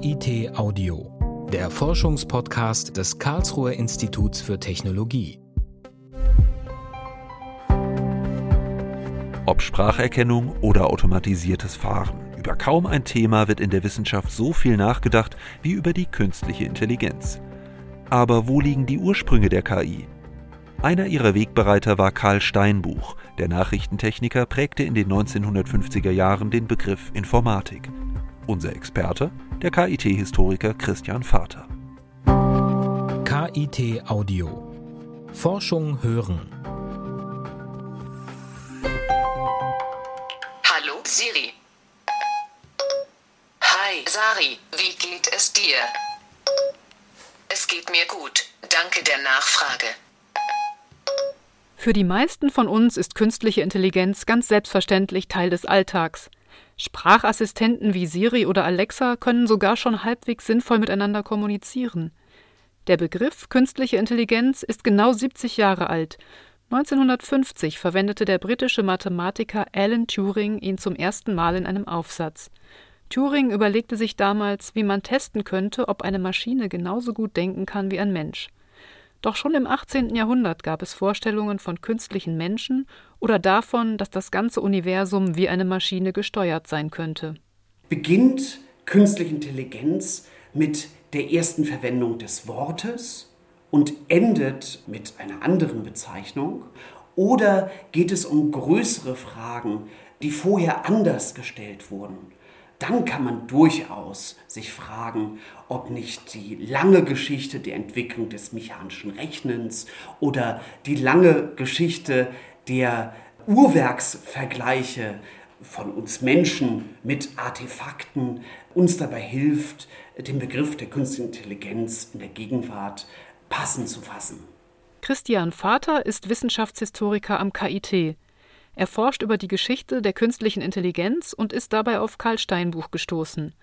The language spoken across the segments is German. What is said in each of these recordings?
KIT Audio, der Forschungspodcast des Karlsruher Instituts für Technologie. Ob Spracherkennung oder automatisiertes Fahren. Über kaum ein Thema wird in der Wissenschaft so viel nachgedacht wie über die künstliche Intelligenz. Aber wo liegen die Ursprünge der KI? Einer ihrer Wegbereiter war Karl Steinbuch. Der Nachrichtentechniker prägte in den 1950er Jahren den Begriff Informatik. Unser Experte, der KIT-Historiker Christian Vater. KIT Audio. Forschung hören. Hallo Siri. Hi Sari, wie geht es dir? Es geht mir gut, danke der Nachfrage. Für die meisten von uns ist künstliche Intelligenz ganz selbstverständlich Teil des Alltags. Sprachassistenten wie Siri oder Alexa können sogar schon halbwegs sinnvoll miteinander kommunizieren. Der Begriff künstliche Intelligenz ist genau 70 Jahre alt. 1950 verwendete der britische Mathematiker Alan Turing ihn zum ersten Mal in einem Aufsatz. Turing überlegte sich damals, wie man testen könnte, ob eine Maschine genauso gut denken kann wie ein Mensch. Doch schon im 18. Jahrhundert gab es Vorstellungen von künstlichen Menschen oder davon, dass das ganze Universum wie eine Maschine gesteuert sein könnte. Beginnt künstliche Intelligenz mit der ersten Verwendung des Wortes und endet mit einer anderen Bezeichnung? Oder geht es um größere Fragen, die vorher anders gestellt wurden? Dann kann man durchaus sich fragen, ob nicht die lange Geschichte der Entwicklung des mechanischen Rechnens oder die lange Geschichte der Uhrwerksvergleiche von uns Menschen mit Artefakten uns dabei hilft, den Begriff der künstlichen Intelligenz in der Gegenwart passend zu fassen. Christian Vater ist Wissenschaftshistoriker am KIT. Er forscht über die Geschichte der künstlichen Intelligenz und ist dabei auf Karl Steinbuch gestoßen.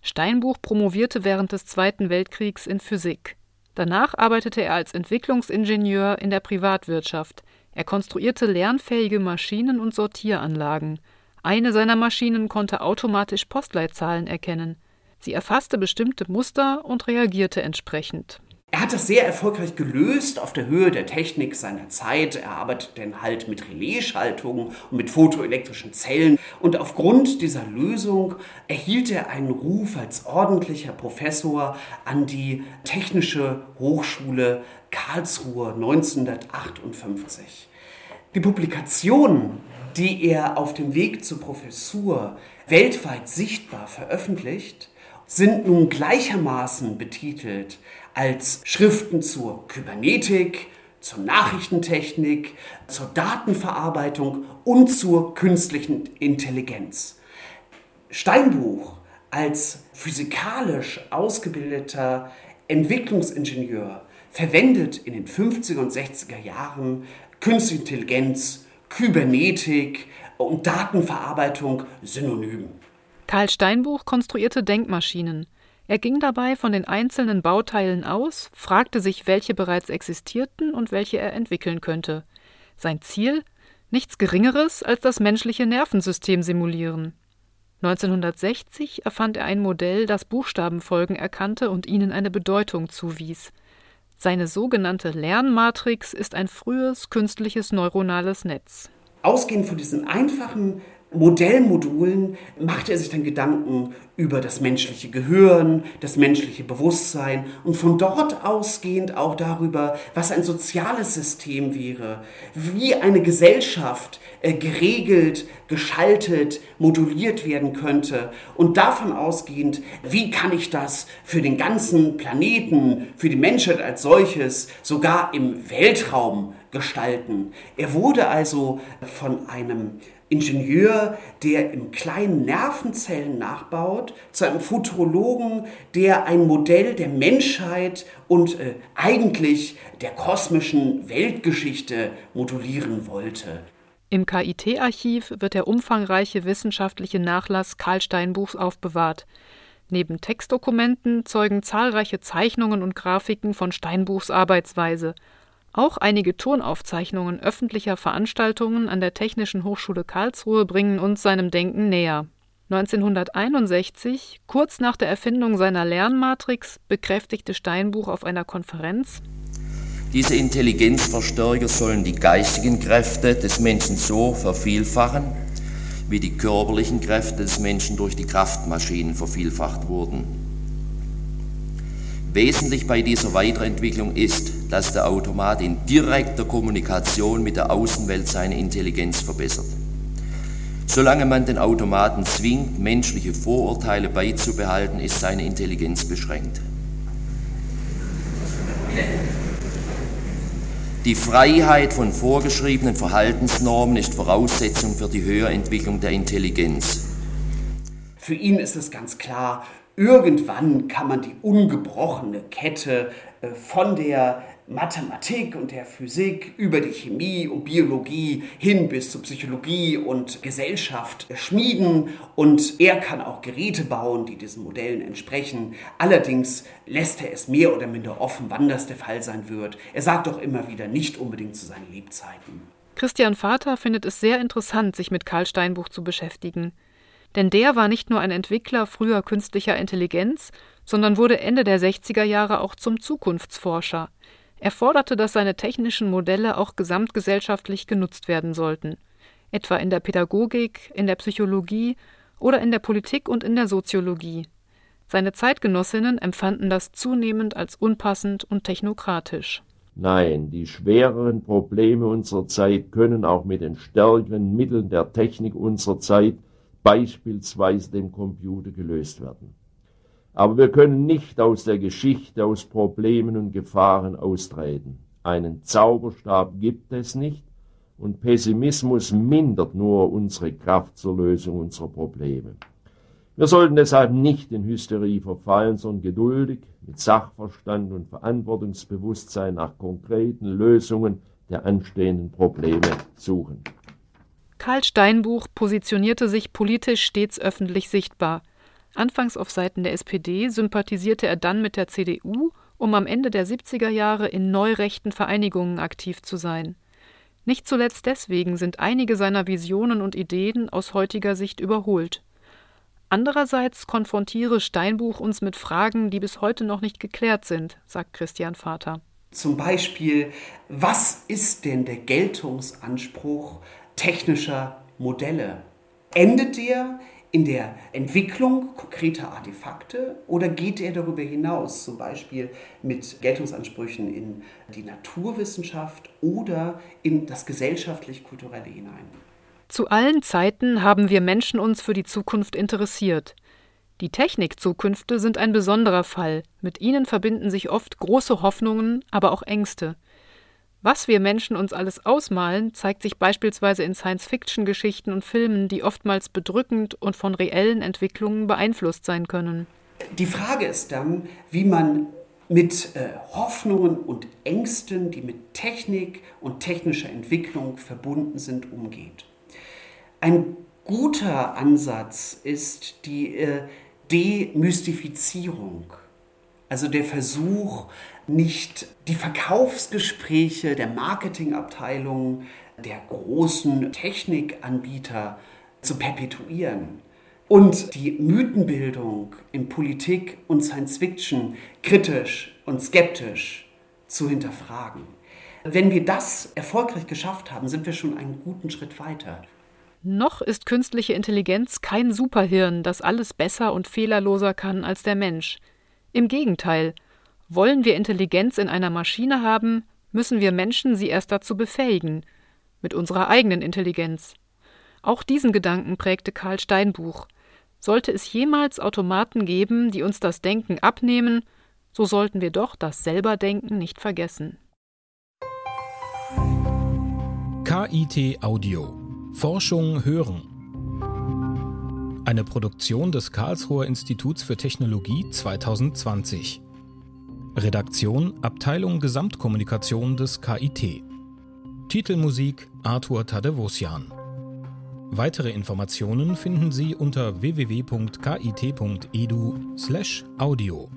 Steinbuch promovierte während des Zweiten Weltkriegs in Physik. Danach arbeitete er als Entwicklungsingenieur in der Privatwirtschaft. Er konstruierte lernfähige Maschinen und Sortieranlagen. Eine seiner Maschinen konnte automatisch Postleitzahlen erkennen. Sie erfasste bestimmte Muster und reagierte entsprechend. Er hat das sehr erfolgreich gelöst auf der Höhe der Technik seiner Zeit. Er arbeitet dann halt mit Relaisschaltungen und mit photoelektrischen Zellen. Und aufgrund dieser Lösung erhielt er einen Ruf als ordentlicher Professor an die Technische Hochschule Karlsruhe 1958. Die Publikationen, die er auf dem Weg zur Professur weltweit sichtbar veröffentlicht, sind nun gleichermaßen betitelt als Schriften zur Kybernetik, zur Nachrichtentechnik, zur Datenverarbeitung und zur künstlichen Intelligenz. Steinbuch als physikalisch ausgebildeter Entwicklungsingenieur verwendet in den 50er und 60er Jahren künstliche Intelligenz, Kybernetik und Datenverarbeitung synonym. Karl Steinbuch konstruierte Denkmaschinen. Er ging dabei von den einzelnen Bauteilen aus, fragte sich, welche bereits existierten und welche er entwickeln könnte. Sein Ziel? Nichts Geringeres als das menschliche Nervensystem simulieren. 1960 erfand er ein Modell, das Buchstabenfolgen erkannte und ihnen eine Bedeutung zuwies. Seine sogenannte Lernmatrix ist ein frühes künstliches neuronales Netz. Ausgehend von diesen einfachen Modellmodulen macht er sich dann Gedanken über das menschliche Gehirn, das menschliche Bewusstsein und von dort ausgehend auch darüber, was ein soziales System wäre, wie eine Gesellschaft äh, geregelt, geschaltet, moduliert werden könnte und davon ausgehend, wie kann ich das für den ganzen Planeten, für die Menschheit als solches, sogar im Weltraum gestalten. Er wurde also von einem Ingenieur, der im kleinen Nervenzellen nachbaut, zu einem Futurologen, der ein Modell der Menschheit und äh, eigentlich der kosmischen Weltgeschichte modulieren wollte. Im KIT-Archiv wird der umfangreiche wissenschaftliche Nachlass Karl Steinbuchs aufbewahrt. Neben Textdokumenten zeugen zahlreiche Zeichnungen und Grafiken von Steinbuchs Arbeitsweise – auch einige Tonaufzeichnungen öffentlicher Veranstaltungen an der Technischen Hochschule Karlsruhe bringen uns seinem Denken näher. 1961, kurz nach der Erfindung seiner Lernmatrix, bekräftigte Steinbuch auf einer Konferenz, diese Intelligenzverstärker sollen die geistigen Kräfte des Menschen so vervielfachen, wie die körperlichen Kräfte des Menschen durch die Kraftmaschinen vervielfacht wurden. Wesentlich bei dieser Weiterentwicklung ist, dass der Automat in direkter Kommunikation mit der Außenwelt seine Intelligenz verbessert. Solange man den Automaten zwingt, menschliche Vorurteile beizubehalten, ist seine Intelligenz beschränkt. Die Freiheit von vorgeschriebenen Verhaltensnormen ist Voraussetzung für die Höherentwicklung der Intelligenz. Für ihn ist es ganz klar, irgendwann kann man die ungebrochene Kette äh, von der Mathematik und der Physik über die Chemie und Biologie hin bis zur Psychologie und Gesellschaft schmieden und er kann auch Geräte bauen, die diesen Modellen entsprechen. Allerdings lässt er es mehr oder minder offen, wann das der Fall sein wird. Er sagt doch immer wieder nicht unbedingt zu seinen Lebzeiten. Christian Vater findet es sehr interessant, sich mit Karl Steinbuch zu beschäftigen. Denn der war nicht nur ein Entwickler früher künstlicher Intelligenz, sondern wurde Ende der 60er Jahre auch zum Zukunftsforscher. Er forderte, dass seine technischen Modelle auch gesamtgesellschaftlich genutzt werden sollten, etwa in der Pädagogik, in der Psychologie oder in der Politik und in der Soziologie. Seine Zeitgenossinnen empfanden das zunehmend als unpassend und technokratisch. Nein, die schwereren Probleme unserer Zeit können auch mit den stärkeren Mitteln der Technik unserer Zeit, beispielsweise dem Computer, gelöst werden. Aber wir können nicht aus der Geschichte, aus Problemen und Gefahren austreten. Einen Zauberstab gibt es nicht und Pessimismus mindert nur unsere Kraft zur Lösung unserer Probleme. Wir sollten deshalb nicht in Hysterie verfallen, sondern geduldig, mit Sachverstand und Verantwortungsbewusstsein nach konkreten Lösungen der anstehenden Probleme suchen. Karl Steinbuch positionierte sich politisch stets öffentlich sichtbar. Anfangs auf Seiten der SPD sympathisierte er dann mit der CDU, um am Ende der 70er Jahre in neurechten Vereinigungen aktiv zu sein. Nicht zuletzt deswegen sind einige seiner Visionen und Ideen aus heutiger Sicht überholt. Andererseits konfrontiere Steinbuch uns mit Fragen, die bis heute noch nicht geklärt sind, sagt Christian Vater. Zum Beispiel, was ist denn der Geltungsanspruch technischer Modelle? Endet der in der Entwicklung konkreter Artefakte oder geht er darüber hinaus, zum Beispiel mit Geltungsansprüchen in die Naturwissenschaft oder in das gesellschaftlich-kulturelle hinein? Zu allen Zeiten haben wir Menschen uns für die Zukunft interessiert. Die Technikzukünfte sind ein besonderer Fall. Mit ihnen verbinden sich oft große Hoffnungen, aber auch Ängste. Was wir Menschen uns alles ausmalen, zeigt sich beispielsweise in Science-Fiction-Geschichten und Filmen, die oftmals bedrückend und von reellen Entwicklungen beeinflusst sein können. Die Frage ist dann, wie man mit äh, Hoffnungen und Ängsten, die mit Technik und technischer Entwicklung verbunden sind, umgeht. Ein guter Ansatz ist die äh, Demystifizierung, also der Versuch, nicht die Verkaufsgespräche der Marketingabteilung der großen Technikanbieter zu perpetuieren und die Mythenbildung in Politik und Science Fiction kritisch und skeptisch zu hinterfragen. Wenn wir das erfolgreich geschafft haben, sind wir schon einen guten Schritt weiter. Noch ist künstliche Intelligenz kein Superhirn, das alles besser und fehlerloser kann als der Mensch. Im Gegenteil, wollen wir Intelligenz in einer Maschine haben, müssen wir Menschen sie erst dazu befähigen, mit unserer eigenen Intelligenz. Auch diesen Gedanken prägte Karl Steinbuch. Sollte es jemals Automaten geben, die uns das Denken abnehmen, so sollten wir doch das Selberdenken nicht vergessen. KIT Audio Forschung hören. Eine Produktion des Karlsruher Instituts für Technologie 2020. Redaktion Abteilung Gesamtkommunikation des KIT. Titelmusik Arthur Tadevosian. Weitere Informationen finden Sie unter www.kit.edu/audio.